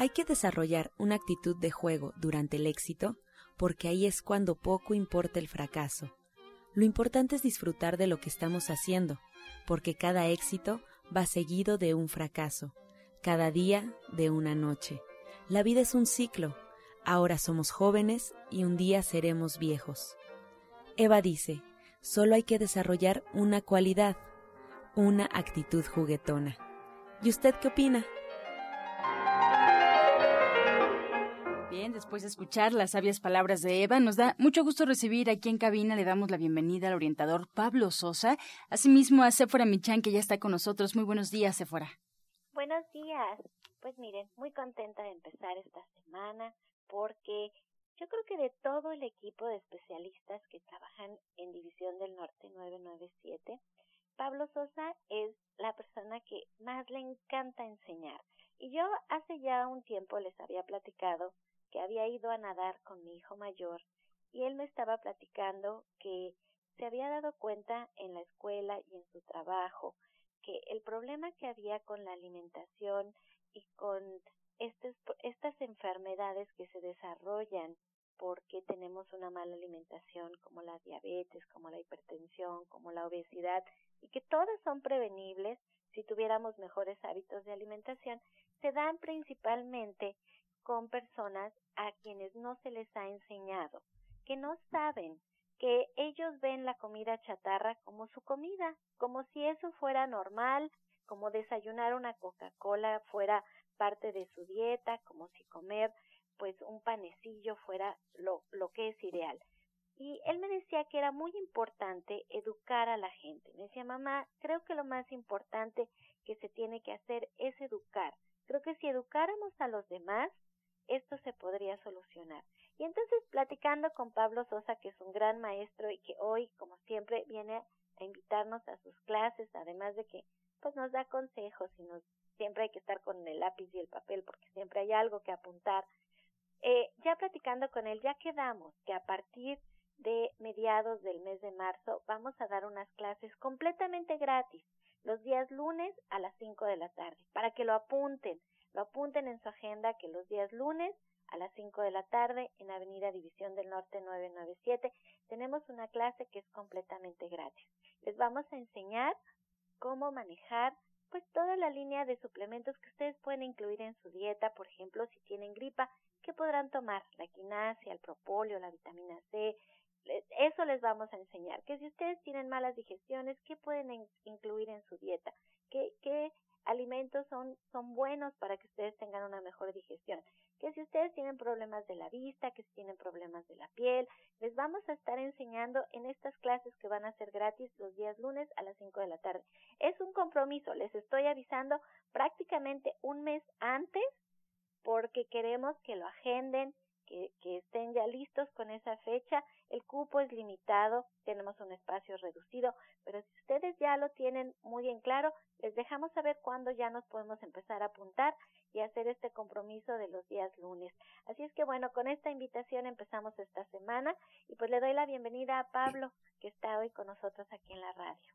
Hay que desarrollar una actitud de juego durante el éxito porque ahí es cuando poco importa el fracaso. Lo importante es disfrutar de lo que estamos haciendo, porque cada éxito va seguido de un fracaso, cada día de una noche. La vida es un ciclo. Ahora somos jóvenes y un día seremos viejos. Eva dice, solo hay que desarrollar una cualidad, una actitud juguetona. ¿Y usted qué opina? Después de escuchar las sabias palabras de Eva, nos da mucho gusto recibir aquí en cabina, le damos la bienvenida al orientador Pablo Sosa, asimismo a Sephora Michan, que ya está con nosotros. Muy buenos días, Sephora. Buenos días. Pues miren, muy contenta de empezar esta semana porque yo creo que de todo el equipo de especialistas que trabajan en División del Norte 997, Pablo Sosa es la persona que más le encanta enseñar. Y yo hace ya un tiempo les había platicado que había ido a nadar con mi hijo mayor y él me estaba platicando que se había dado cuenta en la escuela y en su trabajo que el problema que había con la alimentación y con estas, estas enfermedades que se desarrollan porque tenemos una mala alimentación como la diabetes, como la hipertensión, como la obesidad y que todas son prevenibles si tuviéramos mejores hábitos de alimentación, se dan principalmente con personas a quienes no se les ha enseñado, que no saben que ellos ven la comida chatarra como su comida, como si eso fuera normal, como desayunar una Coca-Cola fuera parte de su dieta, como si comer pues un panecillo fuera lo, lo que es ideal. Y él me decía que era muy importante educar a la gente. Me decía, mamá, creo que lo más importante que se tiene que hacer es educar. Creo que si educáramos a los demás, esto se podría solucionar. Y entonces, platicando con Pablo Sosa, que es un gran maestro y que hoy, como siempre, viene a invitarnos a sus clases, además de que pues nos da consejos y nos siempre hay que estar con el lápiz y el papel porque siempre hay algo que apuntar. Eh, ya platicando con él, ya quedamos que a partir de mediados del mes de marzo vamos a dar unas clases completamente gratis los días lunes a las 5 de la tarde para que lo apunten, lo apunten en su agenda que los días lunes a las 5 de la tarde en Avenida División del Norte 997 tenemos una clase que es completamente gratis. Les vamos a enseñar cómo manejar pues toda la línea de suplementos que ustedes pueden incluir en su dieta, por ejemplo, si tienen gripa, ¿qué podrán tomar? La quinasia, el propóleo, la vitamina C, eso les vamos a enseñar. Que si ustedes tienen malas digestiones, ¿qué pueden incluir en su dieta? ¿Qué, qué alimentos son, son buenos para que ustedes tengan una mejor digestión? Que si ustedes tienen problemas de la vista, que si tienen problemas de la piel, les vamos a estar enseñando en estas clases que van a ser gratis los días lunes a las 5 de la tarde. Es un compromiso, les estoy avisando prácticamente un mes antes porque queremos que lo agenden, que, que, estén ya listos con esa fecha. El cupo es limitado, tenemos un espacio reducido, pero si ustedes ya lo tienen muy en claro, les dejamos saber cuándo ya nos podemos empezar a apuntar y hacer este compromiso de los días lunes. Así es que bueno, con esta invitación empezamos esta semana y pues le doy la bienvenida a Pablo, que está hoy con nosotros aquí en la radio.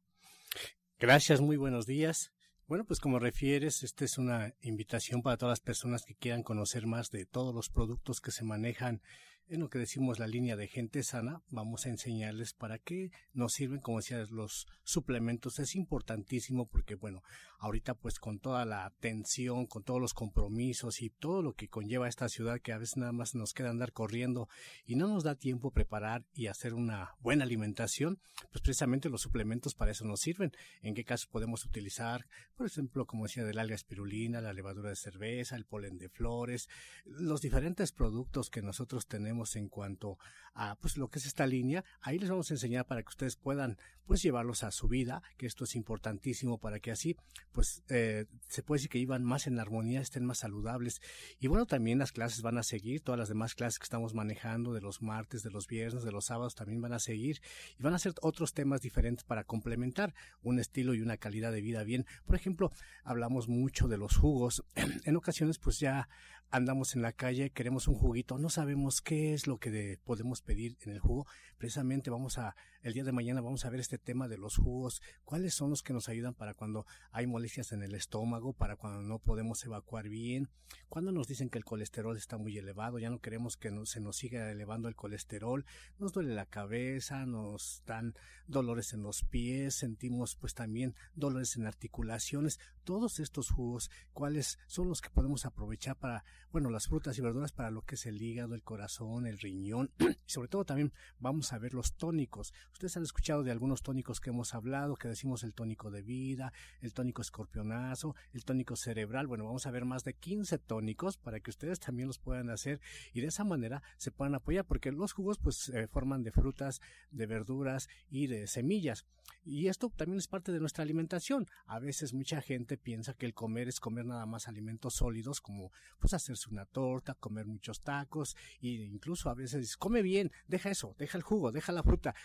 Gracias, muy buenos días. Bueno, pues como refieres, esta es una invitación para todas las personas que quieran conocer más de todos los productos que se manejan en lo que decimos la línea de gente sana, vamos a enseñarles para qué nos sirven, como decía, los suplementos. Es importantísimo porque, bueno, ahorita pues con toda la tensión, con todos los compromisos y todo lo que conlleva esta ciudad que a veces nada más nos queda andar corriendo y no nos da tiempo preparar y hacer una buena alimentación, pues precisamente los suplementos para eso nos sirven. ¿En qué casos podemos utilizar? Por ejemplo, como decía, del alga espirulina, la levadura de cerveza, el polen de flores, los diferentes productos que nosotros tenemos en cuanto a pues lo que es esta línea, ahí les vamos a enseñar para que ustedes puedan pues llevarlos a su vida, que esto es importantísimo para que así pues eh, se puede decir que iban más en armonía, estén más saludables. Y bueno, también las clases van a seguir, todas las demás clases que estamos manejando de los martes, de los viernes, de los sábados también van a seguir y van a ser otros temas diferentes para complementar un estilo y una calidad de vida bien. Por ejemplo, hablamos mucho de los jugos. En ocasiones pues ya andamos en la calle, queremos un juguito, no sabemos qué es lo que podemos pedir en el jugo. Precisamente vamos a, el día de mañana vamos a ver este tema de los jugos, cuáles son los que nos ayudan para cuando hay molestias en el estómago, para cuando no podemos evacuar bien, cuando nos dicen que el colesterol está muy elevado, ya no queremos que se nos siga elevando el colesterol, nos duele la cabeza, nos dan dolores en los pies, sentimos pues también dolores en articulaciones, todos estos jugos, cuáles son los que podemos aprovechar para bueno, las frutas y verduras para lo que es el hígado, el corazón, el riñón y sobre todo también vamos a ver los tónicos. Ustedes han escuchado de algunos tónicos que hemos hablado, que decimos el tónico de vida, el tónico escorpionazo, el tónico cerebral. Bueno, vamos a ver más de 15 tónicos para que ustedes también los puedan hacer y de esa manera se puedan apoyar porque los jugos pues se forman de frutas, de verduras y de semillas. Y esto también es parte de nuestra alimentación. A veces mucha gente piensa que el comer es comer nada más alimentos sólidos como pues hacer una torta, comer muchos tacos e incluso a veces come bien, deja eso, deja el jugo, deja la fruta,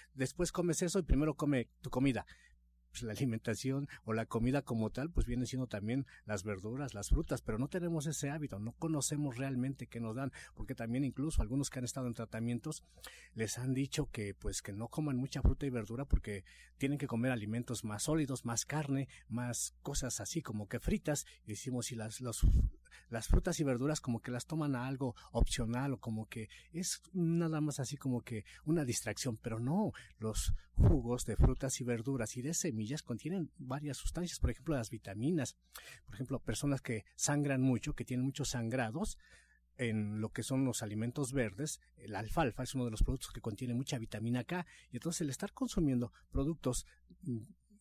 comes eso y primero come tu comida. Pues, la alimentación o la comida como tal, pues viene siendo también las verduras, las frutas, pero no tenemos ese hábito, no conocemos realmente qué nos dan, porque también incluso algunos que han estado en tratamientos les han dicho que pues que no coman mucha fruta y verdura porque tienen que comer alimentos más sólidos, más carne, más cosas así como que fritas, y decimos si las los las frutas y verduras como que las toman a algo opcional o como que es nada más así como que una distracción, pero no, los jugos de frutas y verduras y de semillas contienen varias sustancias, por ejemplo las vitaminas, por ejemplo personas que sangran mucho, que tienen muchos sangrados, en lo que son los alimentos verdes, la alfalfa es uno de los productos que contiene mucha vitamina K y entonces el estar consumiendo productos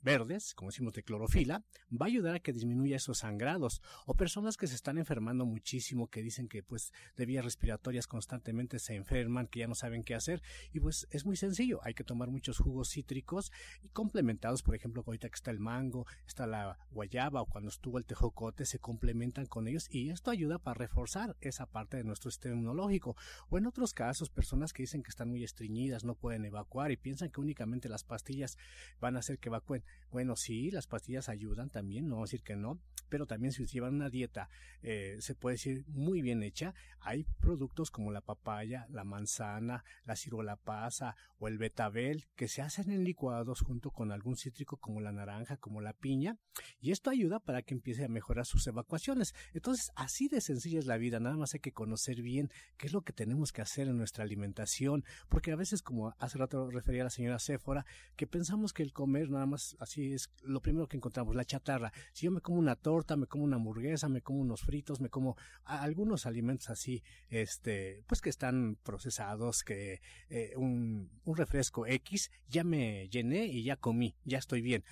verdes, como decimos de clorofila, va a ayudar a que disminuya esos sangrados. O personas que se están enfermando muchísimo, que dicen que pues de vías respiratorias constantemente se enferman, que ya no saben qué hacer. Y pues es muy sencillo, hay que tomar muchos jugos cítricos y complementados, por ejemplo, ahorita que está el mango, está la guayaba o cuando estuvo el tejocote, se complementan con ellos y esto ayuda para reforzar esa parte de nuestro sistema inmunológico. O en otros casos, personas que dicen que están muy estreñidas, no pueden evacuar y piensan que únicamente las pastillas van a hacer que evacúen. Bueno, sí, las pastillas ayudan también, no vamos a decir que no, pero también si llevan una dieta, eh, se puede decir muy bien hecha, hay productos como la papaya, la manzana, la ciruela pasa o el betabel que se hacen en licuados junto con algún cítrico como la naranja, como la piña, y esto ayuda para que empiece a mejorar sus evacuaciones. Entonces, así de sencilla es la vida, nada más hay que conocer bien qué es lo que tenemos que hacer en nuestra alimentación, porque a veces, como hace rato refería la señora Séfora, que pensamos que el comer nada más así es lo primero que encontramos, la chatarra. Si yo me como una torta, me como una hamburguesa, me como unos fritos, me como algunos alimentos así, este, pues que están procesados, que eh, un, un refresco X, ya me llené y ya comí, ya estoy bien.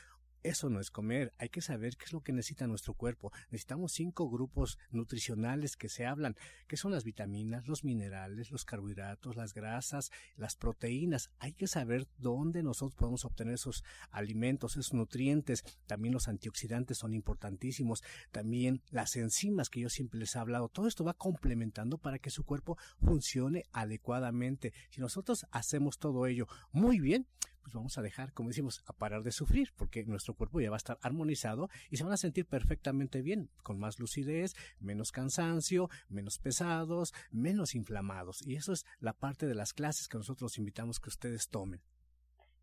Eso no es comer, hay que saber qué es lo que necesita nuestro cuerpo. Necesitamos cinco grupos nutricionales que se hablan, que son las vitaminas, los minerales, los carbohidratos, las grasas, las proteínas. Hay que saber dónde nosotros podemos obtener esos alimentos, esos nutrientes. También los antioxidantes son importantísimos. También las enzimas que yo siempre les he hablado. Todo esto va complementando para que su cuerpo funcione adecuadamente. Si nosotros hacemos todo ello muy bien, pues vamos a dejar, como decimos, a parar de sufrir, porque nuestro cuerpo ya va a estar armonizado y se van a sentir perfectamente bien, con más lucidez, menos cansancio, menos pesados, menos inflamados. Y eso es la parte de las clases que nosotros invitamos que ustedes tomen.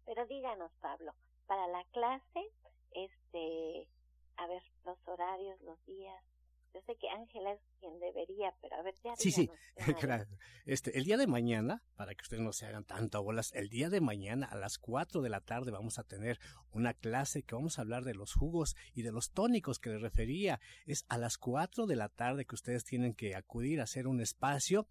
Pero díganos, Pablo, para la clase, este, a ver, los horarios, los días. Yo sé que Ángela es quien debería, pero a ver, ya Sí, sí, Este, el día de mañana, para que ustedes no se hagan tanto bolas, el día de mañana a las 4 de la tarde vamos a tener una clase que vamos a hablar de los jugos y de los tónicos que les refería. Es a las 4 de la tarde que ustedes tienen que acudir a hacer un espacio.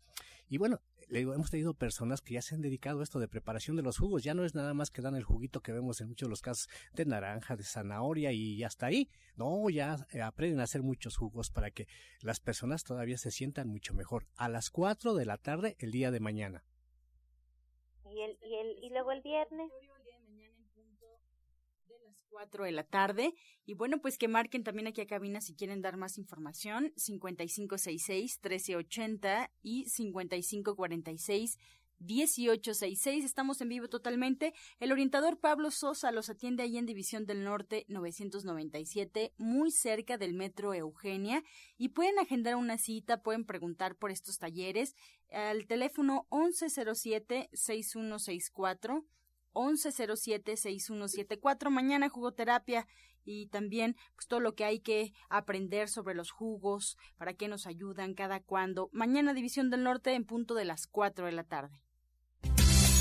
Y bueno, hemos tenido personas que ya se han dedicado a esto de preparación de los jugos. Ya no es nada más que dan el juguito que vemos en muchos de los casos de naranja, de zanahoria y hasta ahí. No, ya eh, aprenden a hacer muchos jugos para que las personas todavía se sientan mucho mejor. A las 4 de la tarde el día de mañana. ¿Y, el, y, el, y luego el viernes? 4 de la tarde. Y bueno, pues que marquen también aquí a cabina si quieren dar más información. 5566-1380 y 5546 1866. Estamos en vivo totalmente. El orientador Pablo Sosa los atiende ahí en División del Norte 997, muy cerca del Metro Eugenia. Y pueden agendar una cita, pueden preguntar por estos talleres al teléfono 1107-6164. 1107-6174. Mañana jugoterapia y también pues, todo lo que hay que aprender sobre los jugos, para qué nos ayudan, cada cuándo. Mañana División del Norte en punto de las 4 de la tarde.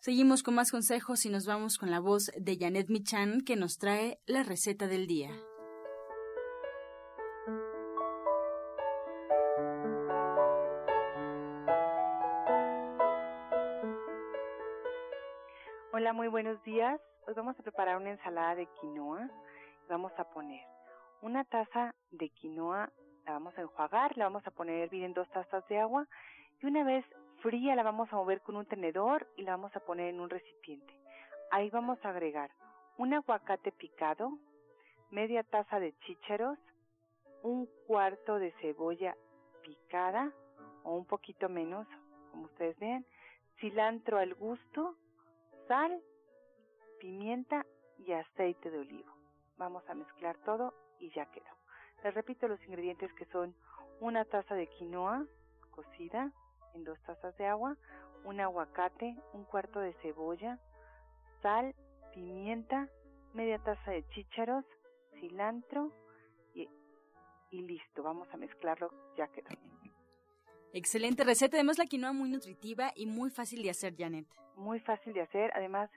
Seguimos con más consejos y nos vamos con la voz de Janet Michan que nos trae la receta del día. Hola, muy buenos días. Hoy vamos a preparar una ensalada de quinoa. Vamos a poner una taza de quinoa, la vamos a enjuagar, la vamos a poner bien en dos tazas de agua y una vez fría la vamos a mover con un tenedor y la vamos a poner en un recipiente. Ahí vamos a agregar un aguacate picado, media taza de chícharos, un cuarto de cebolla picada o un poquito menos, como ustedes vean, cilantro al gusto, sal, pimienta y aceite de olivo. Vamos a mezclar todo y ya quedó. Les repito los ingredientes que son una taza de quinoa cocida, en dos tazas de agua, un aguacate, un cuarto de cebolla, sal, pimienta, media taza de chícharos, cilantro y, y listo. Vamos a mezclarlo, ya quedó. Excelente receta, además la quinoa muy nutritiva y muy fácil de hacer, Janet. Muy fácil de hacer, además,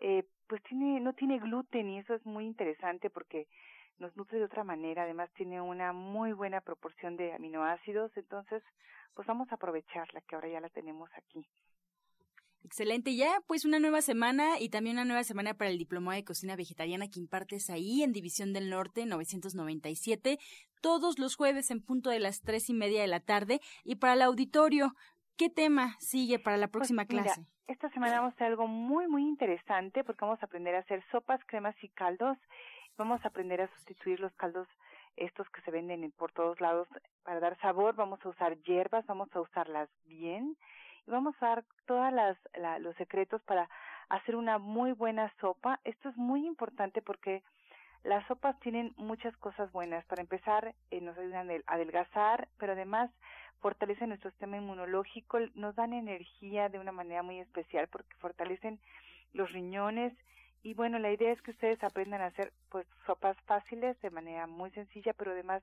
eh, pues tiene, no tiene gluten y eso es muy interesante porque nos nutre de otra manera, además tiene una muy buena proporción de aminoácidos, entonces pues vamos a aprovecharla que ahora ya la tenemos aquí. Excelente, ya pues una nueva semana y también una nueva semana para el Diplomado de Cocina Vegetariana que impartes ahí en División del Norte 997, todos los jueves en punto de las tres y media de la tarde. Y para el auditorio, ¿qué tema sigue para la pues próxima clase? esta semana vamos a hacer algo muy, muy interesante porque vamos a aprender a hacer sopas, cremas y caldos Vamos a aprender a sustituir los caldos estos que se venden por todos lados para dar sabor. Vamos a usar hierbas, vamos a usarlas bien y vamos a dar todos los secretos para hacer una muy buena sopa. Esto es muy importante porque las sopas tienen muchas cosas buenas. Para empezar, eh, nos ayudan a adelgazar, pero además fortalecen nuestro sistema inmunológico, nos dan energía de una manera muy especial porque fortalecen los riñones y bueno, la idea es que ustedes aprendan a hacer pues sopas fáciles de manera muy sencilla, pero además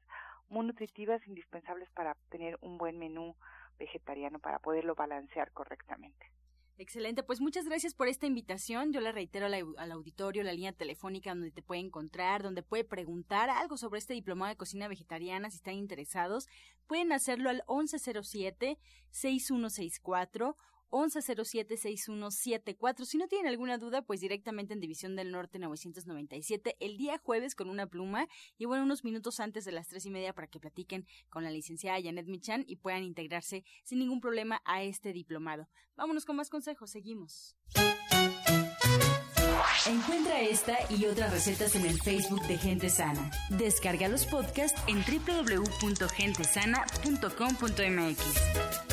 muy nutritivas, indispensables para tener un buen menú vegetariano para poderlo balancear correctamente. Excelente, pues muchas gracias por esta invitación. Yo le reitero al, auditorio la línea telefónica donde te puede encontrar, donde puede preguntar algo sobre este diplomado de cocina vegetariana si están interesados. Pueden hacerlo al 1107 6164 1107-6174. Si no tienen alguna duda, pues directamente en División del Norte 997, el día jueves con una pluma y bueno, unos minutos antes de las tres y media para que platiquen con la licenciada Janet Michan y puedan integrarse sin ningún problema a este diplomado. Vámonos con más consejos, seguimos. Encuentra esta y otras recetas en el Facebook de Gente Sana. Descarga los podcasts en www.gentesana.com.mx.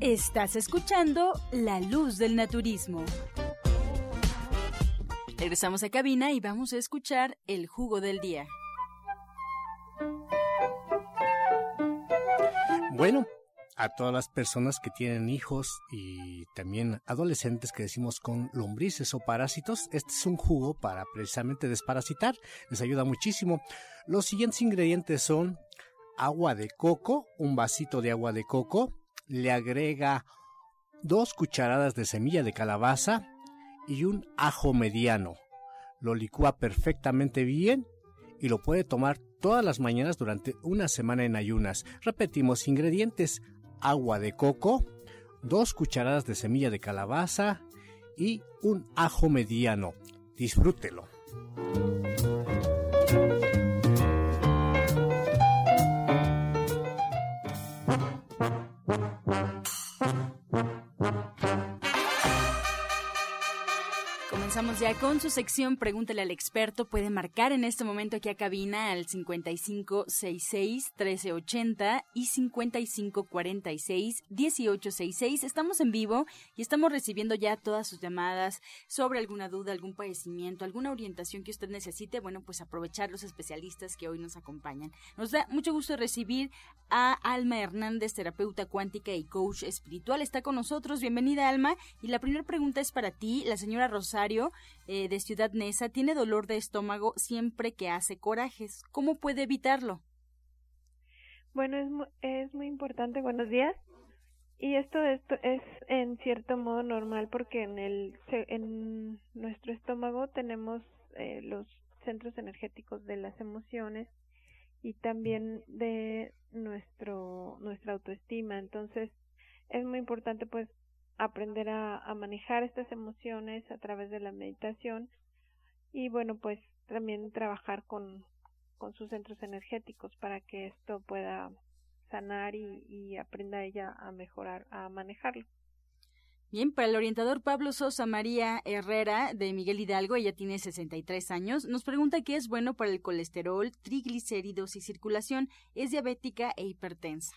Estás escuchando La Luz del Naturismo. Regresamos a cabina y vamos a escuchar el jugo del día. Bueno, a todas las personas que tienen hijos y también adolescentes que decimos con lombrices o parásitos, este es un jugo para precisamente desparasitar. Les ayuda muchísimo. Los siguientes ingredientes son agua de coco, un vasito de agua de coco, le agrega dos cucharadas de semilla de calabaza y un ajo mediano. Lo licúa perfectamente bien y lo puede tomar todas las mañanas durante una semana en ayunas. Repetimos ingredientes, agua de coco, dos cucharadas de semilla de calabaza y un ajo mediano. Disfrútelo. Ya con su sección Pregúntale al experto. Puede marcar en este momento aquí a cabina al 5566-1380 y 5546-1866. Estamos en vivo y estamos recibiendo ya todas sus llamadas sobre alguna duda, algún padecimiento, alguna orientación que usted necesite. Bueno, pues aprovechar los especialistas que hoy nos acompañan. Nos da mucho gusto recibir a Alma Hernández, terapeuta cuántica y coach espiritual. Está con nosotros. Bienvenida, Alma. Y la primera pregunta es para ti. La señora Rosario eh, de Ciudad Neza tiene dolor de estómago siempre que hace corajes. ¿Cómo puede evitarlo? Bueno, es, es muy importante. Buenos días. Y esto, esto es en cierto modo normal porque en, el, en nuestro estómago tenemos eh, los centros energéticos de las emociones y también de nuestro nuestra autoestima entonces es muy importante pues aprender a, a manejar estas emociones a través de la meditación y bueno pues también trabajar con, sus centros energéticos para que esto pueda sanar y, y aprenda ella a mejorar, a manejarlo. Bien, para el orientador Pablo Sosa María Herrera de Miguel Hidalgo, ella tiene 63 años, nos pregunta qué es bueno para el colesterol, triglicéridos y circulación, es diabética e hipertensa.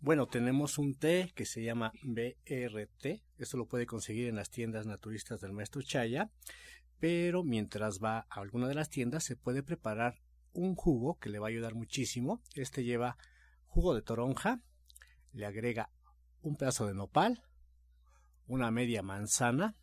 Bueno, tenemos un té que se llama BRT. Esto lo puede conseguir en las tiendas naturistas del maestro Chaya. Pero mientras va a alguna de las tiendas, se puede preparar un jugo que le va a ayudar muchísimo. Este lleva jugo de toronja, le agrega un pedazo de nopal, una media manzana,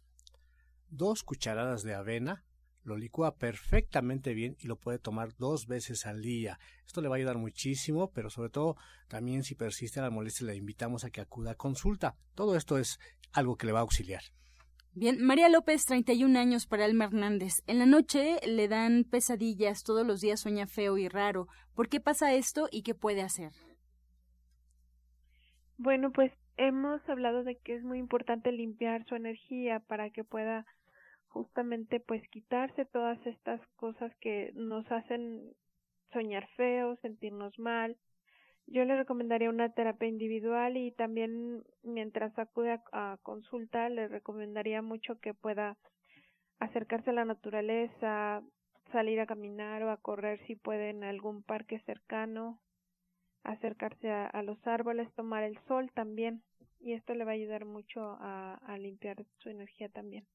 dos cucharadas de avena, lo licúa perfectamente bien y lo puede tomar dos veces al día. Esto le va a ayudar muchísimo, pero sobre todo también si persiste la molestia le invitamos a que acuda a consulta. Todo esto es algo que le va a auxiliar. Bien, María López, 31 años para Alma Hernández. En la noche le dan pesadillas, todos los días sueña feo y raro. ¿Por qué pasa esto y qué puede hacer? Bueno, pues hemos hablado de que es muy importante limpiar su energía para que pueda justamente pues quitarse todas estas cosas que nos hacen soñar feo, sentirnos mal. Yo le recomendaría una terapia individual y también mientras acude a, consulta le recomendaría mucho que pueda acercarse a la naturaleza, salir a caminar o a correr si puede en algún parque cercano, acercarse a, los árboles, tomar el sol también y esto le va a ayudar mucho a limpiar su energía también.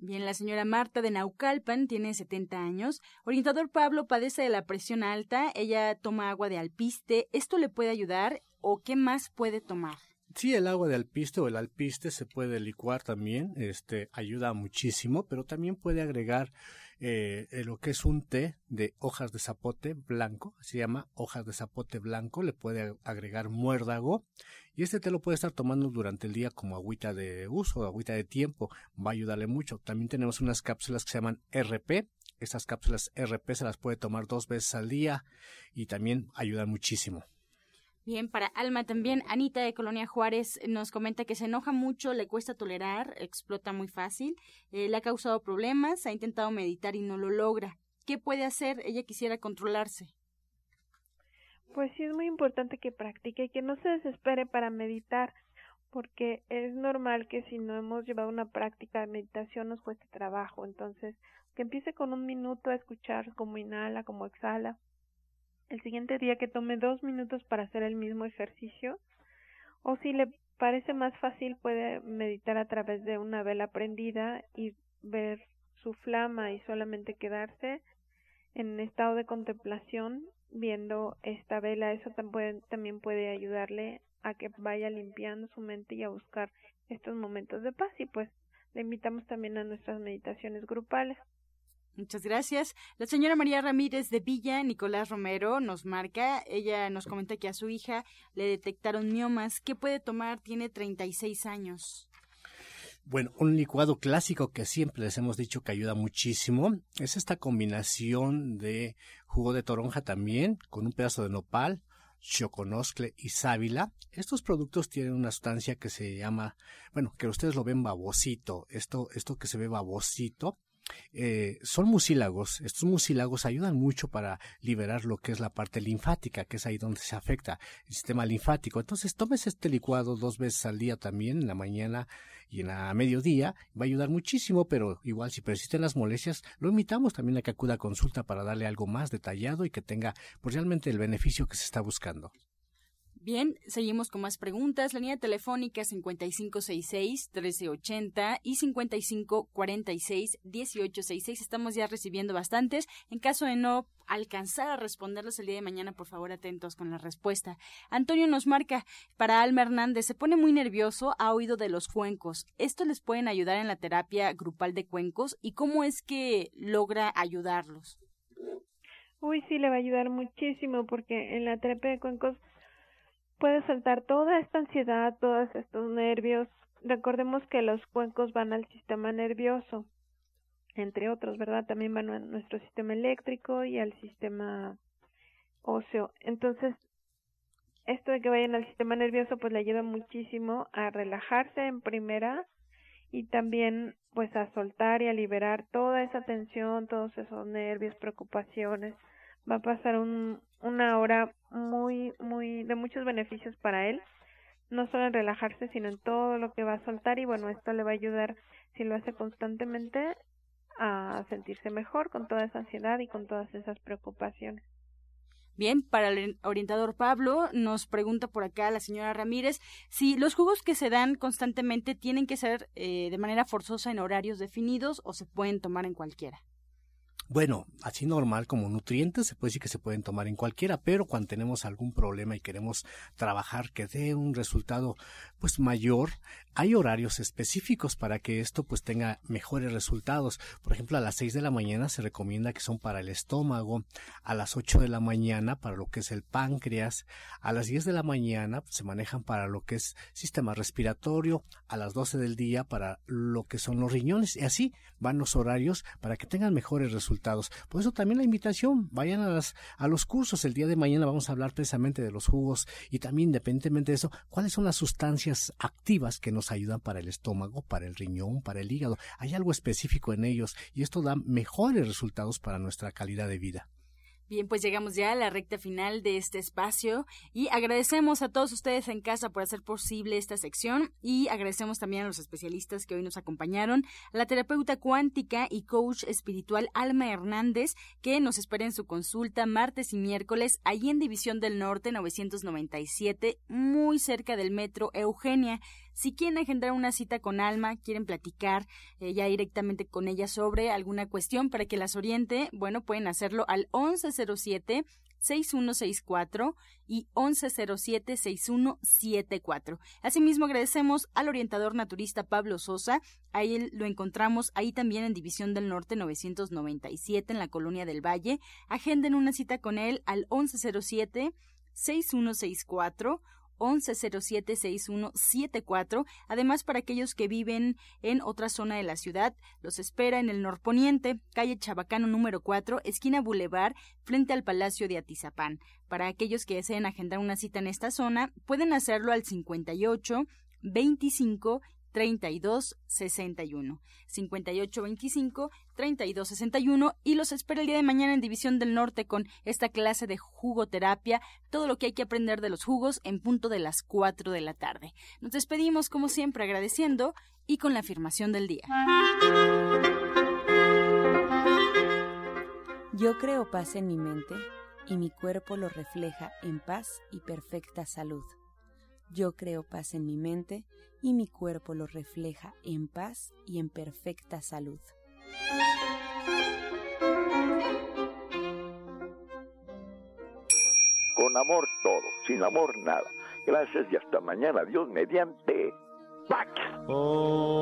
Bien, la señora Marta de Naucalpan tiene 70 años. Orientador Pablo padece de la presión alta. Ella toma agua de alpiste. ¿Esto le puede ayudar o qué más puede tomar? Sí, el agua de alpiste o el alpiste se puede licuar también, este ayuda muchísimo, pero también puede agregar eh, lo que es un té de hojas de zapote blanco, se llama hojas de zapote blanco, le puede agregar muérdago y este té lo puede estar tomando durante el día como agüita de uso, agüita de tiempo, va a ayudarle mucho. También tenemos unas cápsulas que se llaman RP, estas cápsulas RP se las puede tomar dos veces al día y también ayudan muchísimo. Bien, para Alma también, Anita de Colonia Juárez nos comenta que se enoja mucho, le cuesta tolerar, explota muy fácil, eh, le ha causado problemas, ha intentado meditar y no lo logra. ¿Qué puede hacer? Ella quisiera controlarse. Pues sí es muy importante que practique y que no se desespere para meditar, porque es normal que si no hemos llevado una práctica de meditación nos cueste trabajo. Entonces, que empiece con un minuto a escuchar cómo inhala, cómo exhala el siguiente día que tome dos minutos para hacer el mismo ejercicio o si le parece más fácil puede meditar a través de una vela prendida y ver su flama y solamente quedarse en estado de contemplación viendo esta vela. Eso también puede ayudarle a que vaya limpiando su mente y a buscar estos momentos de paz. Y pues le invitamos también a nuestras meditaciones grupales Muchas gracias. La señora María Ramírez de Villa, Nicolás Romero, nos marca. Ella nos comenta que a su hija le detectaron miomas. ¿Qué puede tomar? Tiene 36 años. Bueno, un licuado clásico que siempre les hemos dicho que ayuda muchísimo es esta combinación de jugo de toronja también con un pedazo de nopal, choconoscle y sábila. Estos productos tienen una sustancia que se llama, bueno, que ustedes lo ven babosito. Esto, esto que se ve babosito eh, son mucílagos. Estos mucílagos ayudan mucho para liberar lo que es la parte linfática, que es ahí donde se afecta el sistema linfático. Entonces, tomes este licuado dos veces al día también, en la mañana y en la mediodía. Va a ayudar muchísimo, pero igual si persisten las molestias, lo invitamos también a que acuda a consulta para darle algo más detallado y que tenga pues, realmente el beneficio que se está buscando. Bien, seguimos con más preguntas. La línea telefónica 5566-1380 y 5546-1866. Estamos ya recibiendo bastantes. En caso de no alcanzar a responderlos el día de mañana, por favor, atentos con la respuesta. Antonio nos marca, para Alma Hernández, se pone muy nervioso, ha oído de los cuencos. ¿Esto les pueden ayudar en la terapia grupal de cuencos? ¿Y cómo es que logra ayudarlos? Uy, sí, le va a ayudar muchísimo porque en la terapia de cuencos puede soltar toda esta ansiedad, todos estos nervios. Recordemos que los cuencos van al sistema nervioso, entre otros, ¿verdad? También van a nuestro sistema eléctrico y al sistema óseo. Entonces, esto de que vayan al sistema nervioso pues le ayuda muchísimo a relajarse en primera y también pues a soltar y a liberar toda esa tensión, todos esos nervios, preocupaciones. Va a pasar un, una hora muy, muy, de muchos beneficios para él, no solo en relajarse, sino en todo lo que va a soltar y bueno, esto le va a ayudar si lo hace constantemente a sentirse mejor con toda esa ansiedad y con todas esas preocupaciones. Bien, para el orientador Pablo, nos pregunta por acá la señora Ramírez si los jugos que se dan constantemente tienen que ser eh, de manera forzosa en horarios definidos o se pueden tomar en cualquiera. Bueno, así normal como nutrientes se puede decir que se pueden tomar en cualquiera, pero cuando tenemos algún problema y queremos trabajar que dé un resultado pues mayor, hay horarios específicos para que esto pues tenga mejores resultados. Por ejemplo, a las 6 de la mañana se recomienda que son para el estómago, a las 8 de la mañana para lo que es el páncreas, a las 10 de la mañana se manejan para lo que es sistema respiratorio, a las 12 del día para lo que son los riñones y así van los horarios para que tengan mejores resultados por eso también la invitación, vayan a, a los cursos. El día de mañana vamos a hablar precisamente de los jugos y también independientemente de eso, cuáles son las sustancias activas que nos ayudan para el estómago, para el riñón, para el hígado. Hay algo específico en ellos y esto da mejores resultados para nuestra calidad de vida. Bien, pues llegamos ya a la recta final de este espacio y agradecemos a todos ustedes en casa por hacer posible esta sección y agradecemos también a los especialistas que hoy nos acompañaron, a la terapeuta cuántica y coach espiritual Alma Hernández, que nos espera en su consulta martes y miércoles allí en División del Norte 997, muy cerca del metro Eugenia. Si quieren agendar una cita con Alma, quieren platicar eh, ya directamente con ella sobre alguna cuestión para que las oriente, bueno, pueden hacerlo al 1107 6164 y 1107-6174. Asimismo, agradecemos al orientador naturista Pablo Sosa. Ahí lo encontramos ahí también en División del Norte 997 en la Colonia del Valle. Agenden una cita con él al 1107 6164 1107-6174. Además, para aquellos que viven en otra zona de la ciudad, los espera en el norponiente, calle Chabacano número 4, esquina Boulevard, frente al Palacio de Atizapán. Para aquellos que deseen agendar una cita en esta zona, pueden hacerlo al 58 25 32 61 58 25 32 61 y los espero el día de mañana en División del Norte con esta clase de jugoterapia, todo lo que hay que aprender de los jugos en punto de las 4 de la tarde. Nos despedimos como siempre agradeciendo y con la afirmación del día. Yo creo paz en mi mente y mi cuerpo lo refleja en paz y perfecta salud. Yo creo paz en mi mente y mi cuerpo lo refleja en paz y en perfecta salud. Con amor todo, sin amor nada. Gracias y hasta mañana. Dios mediante. ¡Pax! Oh.